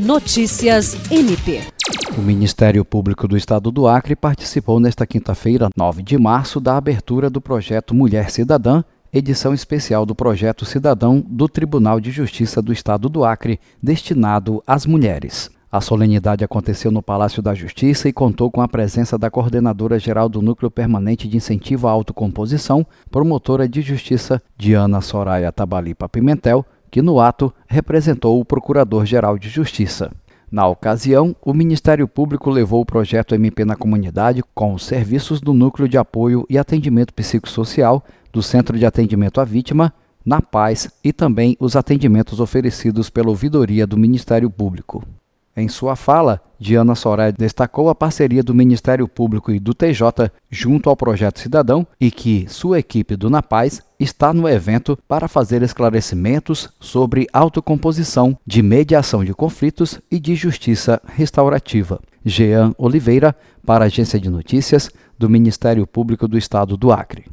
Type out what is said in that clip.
Notícias MP. O Ministério Público do Estado do Acre participou nesta quinta-feira, 9 de março, da abertura do projeto Mulher Cidadã, edição especial do projeto Cidadão do Tribunal de Justiça do Estado do Acre, destinado às mulheres. A solenidade aconteceu no Palácio da Justiça e contou com a presença da coordenadora geral do Núcleo Permanente de Incentivo à Autocomposição, promotora de justiça Diana Soraya Tabalipa Pimentel, que no ato representou o Procurador-Geral de Justiça. Na ocasião, o Ministério Público levou o projeto MP na comunidade com os serviços do Núcleo de Apoio e Atendimento Psicossocial, do Centro de Atendimento à Vítima, na Paz e também os atendimentos oferecidos pela ouvidoria do Ministério Público. Em sua fala, Diana Soraya destacou a parceria do Ministério Público e do TJ junto ao Projeto Cidadão e que sua equipe do Na Paz está no evento para fazer esclarecimentos sobre autocomposição, de mediação de conflitos e de justiça restaurativa. Jean Oliveira, para a Agência de Notícias do Ministério Público do Estado do Acre.